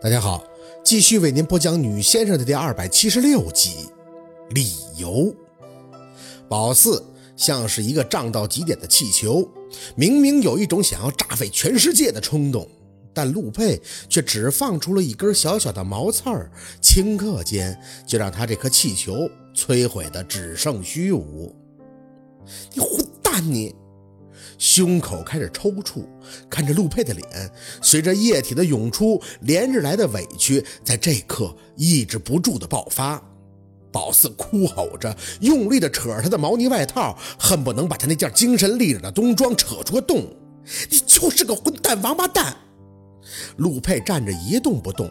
大家好，继续为您播讲《女先生》的第二百七十六集。理由，宝四像是一个胀到极点的气球，明明有一种想要炸飞全世界的冲动，但陆佩却只放出了一根小小的毛刺儿，顷刻间就让他这颗气球摧毁的只剩虚无。你混蛋！你！胸口开始抽搐，看着陆佩的脸，随着液体的涌出，连日来的委屈在这刻抑制不住的爆发。宝四哭吼着，用力的扯着他的毛呢外套，恨不能把他那件精神力量的冬装扯出个洞。你就是个混蛋王八蛋！陆佩站着一动不动，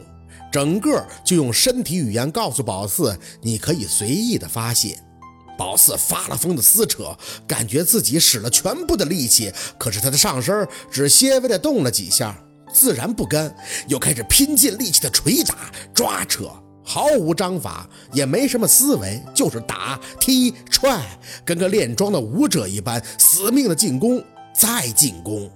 整个就用身体语言告诉宝四：你可以随意的发泄。宝四发了疯的撕扯，感觉自己使了全部的力气，可是他的上身只些微的动了几下，自然不甘，又开始拼尽力气的捶打、抓扯，毫无章法，也没什么思维，就是打、踢、踹，跟个练桩的武者一般，死命的进攻，再进攻，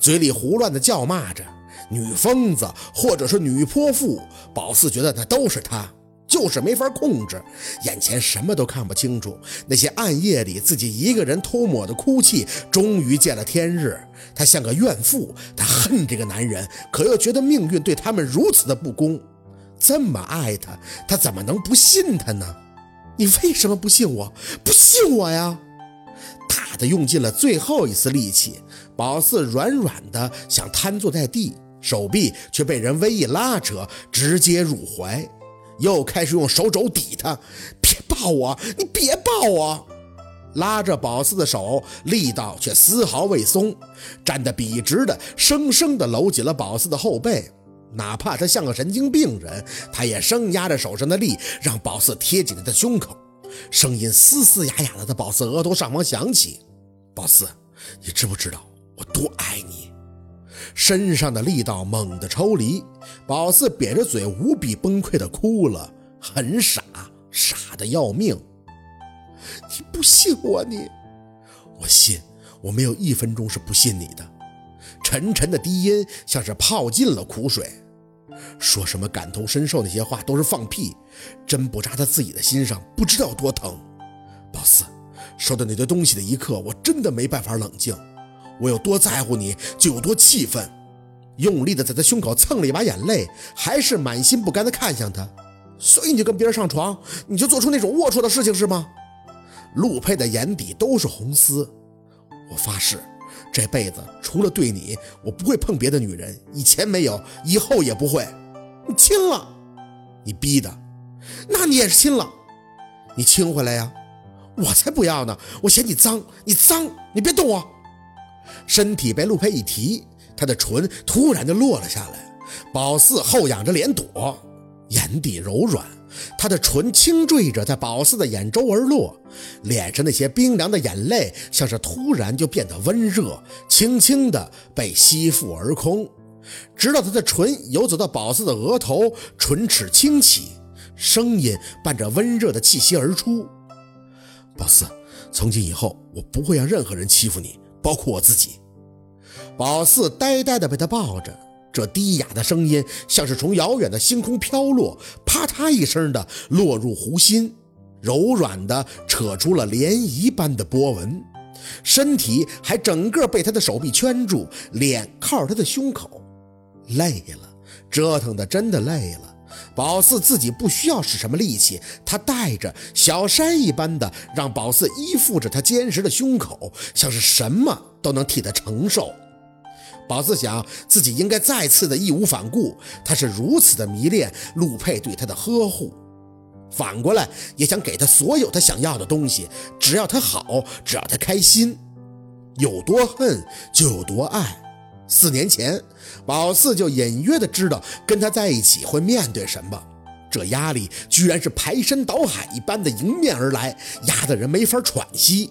嘴里胡乱的叫骂着“女疯子”或者是“女泼妇”，宝四觉得那都是他。就是没法控制，眼前什么都看不清楚。那些暗夜里自己一个人偷抹的哭泣，终于见了天日。她像个怨妇，她恨这个男人，可又觉得命运对他们如此的不公。这么爱他，他怎么能不信他呢？你为什么不信我？不信我呀！打的用尽了最后一丝力气，宝四软软的想瘫坐在地，手臂却被人微一拉扯，直接入怀。又开始用手肘抵他，别抱我，你别抱我！拉着宝四的手，力道却丝毫未松，站得笔直的，生生的搂紧了宝四的后背。哪怕他像个神经病人，他也生压着手上的力，让宝四贴紧他的胸口。声音嘶嘶哑哑的在宝四额头上方响起：“宝四，你知不知道我多爱你？”身上的力道猛地抽离，宝四瘪着嘴，无比崩溃的哭了，很傻，傻的要命。你不信我，你，我信，我没有一分钟是不信你的。沉沉的低音像是泡进了苦水，说什么感同身受那些话都是放屁，针不扎他自己的心上，不知道多疼。宝四，收到那堆东西的一刻，我真的没办法冷静。我有多在乎你，就有多气愤，用力的在他胸口蹭了一把眼泪，还是满心不甘的看向他。所以你就跟别人上床，你就做出那种龌龊的事情是吗？陆佩的眼底都是红丝。我发誓，这辈子除了对你，我不会碰别的女人。以前没有，以后也不会。你亲了，你逼的，那你也是亲了，你亲回来呀？我才不要呢！我嫌你脏，你脏，你别动我。身体被陆佩一提，他的唇突然就落了下来。宝四后仰着脸躲，眼底柔软，他的唇轻坠着在宝四的眼周而落，脸上那些冰凉的眼泪像是突然就变得温热，轻轻的被吸附而空，直到他的唇游走到宝四的额头，唇齿轻启，声音伴着温热的气息而出：“宝四，从今以后，我不会让任何人欺负你。”包括我自己，宝四呆呆地被他抱着，这低哑的声音像是从遥远的星空飘落，啪嗒一声的落入湖心，柔软的扯出了涟漪般的波纹，身体还整个被他的手臂圈住，脸靠着他的胸口，累了，折腾的真的累了。宝四自己不需要使什么力气，他带着小山一般的让宝四依附着他坚实的胸口，像是什么都能替他承受。宝四想自己应该再次的义无反顾，他是如此的迷恋陆佩对他的呵护，反过来也想给他所有他想要的东西，只要他好，只要他开心，有多恨就有多爱。四年前，宝四就隐约的知道跟他在一起会面对什么，这压力居然是排山倒海一般的迎面而来，压得人没法喘息。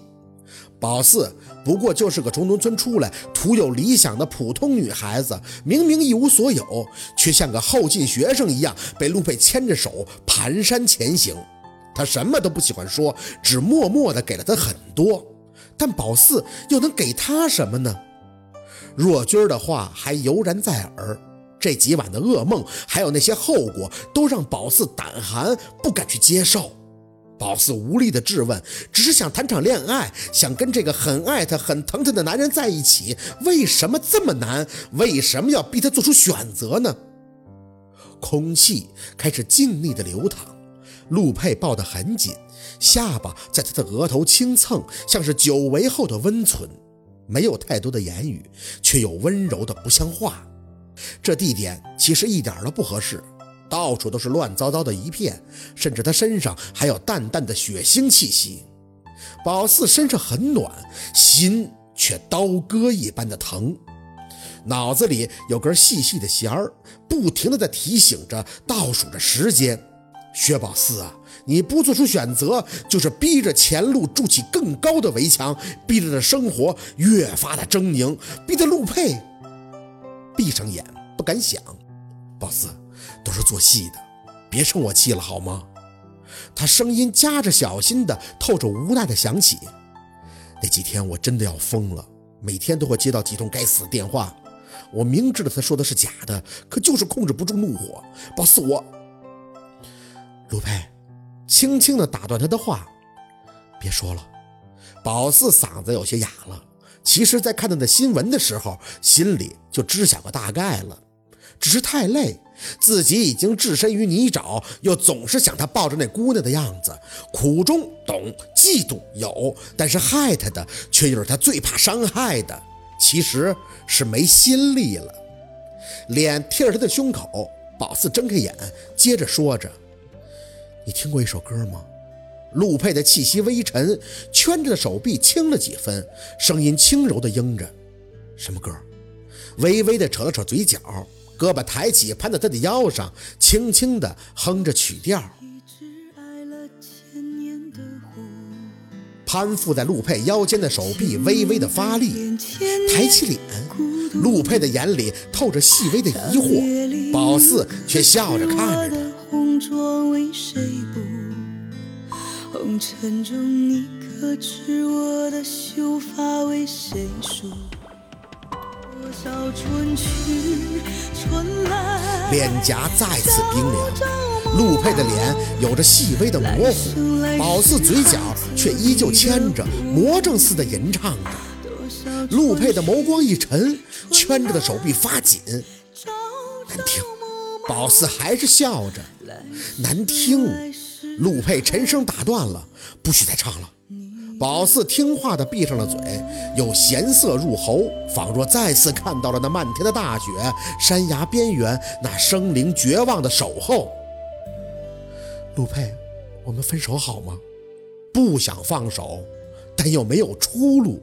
宝四不过就是个从农村出来、徒有理想的普通女孩子，明明一无所有，却像个后进学生一样被陆佩牵着手蹒跚前行。他什么都不喜欢说，只默默的给了他很多，但宝四又能给他什么呢？若君的话还犹然在耳，这几晚的噩梦，还有那些后果，都让宝四胆寒，不敢去接受。宝四无力的质问，只是想谈场恋爱，想跟这个很爱他、很疼他的男人在一起，为什么这么难？为什么要逼他做出选择呢？空气开始静谧的流淌，陆佩抱得很紧，下巴在他的额头轻蹭，像是久违后的温存。没有太多的言语，却又温柔的不像话。这地点其实一点都不合适，到处都是乱糟糟的一片，甚至他身上还有淡淡的血腥气息。宝四身上很暖，心却刀割一般的疼，脑子里有根细细的弦儿，不停的在提醒着，倒数着时间。薛宝四啊，你不做出选择，就是逼着前路筑起更高的围墙，逼着的生活越发的狰狞，逼得陆佩。闭上眼，不敢想。宝四，都是做戏的，别生我气了好吗？他声音夹着小心的，透着无奈的响起。那几天我真的要疯了，每天都会接到几通该死的电话。我明知道他说的是假的，可就是控制不住怒火。宝四，我……陆佩轻轻的打断他的话，别说了。宝四嗓子有些哑了。其实，在看到那新闻的时候，心里就知晓个大概了，只是太累，自己已经置身于泥沼，又总是想他抱着那姑娘的样子，苦中懂，嫉妒有，但是害他的却又是他最怕伤害的，其实是没心力了。脸贴着他的胸口，宝四睁开眼，接着说着：“你听过一首歌吗？”陆佩的气息微沉，圈着的手臂轻了几分，声音轻柔的应着：“什么歌？”微微的扯了扯嘴角，胳膊抬起攀在他的腰上，轻轻的哼着曲调。攀附在陆佩腰间的手臂微微的发力，抬起脸，陆佩的眼里透着细微的疑惑，宝四却笑着看着他。红尘中，你可知我的秀发为谁梳？多少春去春来。脸颊再次冰凉，陆佩的脸有着细微的模糊，宝四嘴角却依旧牵着，魔怔似的吟唱着。陆佩的眸光一沉，圈着的手臂发紧，难听。宝四还是笑着，难听。陆佩沉声打断了：“不许再唱了。”宝四听话的闭上了嘴，有咸涩入喉，仿若再次看到了那漫天的大雪，山崖边缘那生灵绝望的守候。陆佩，我们分手好吗？不想放手，但又没有出路。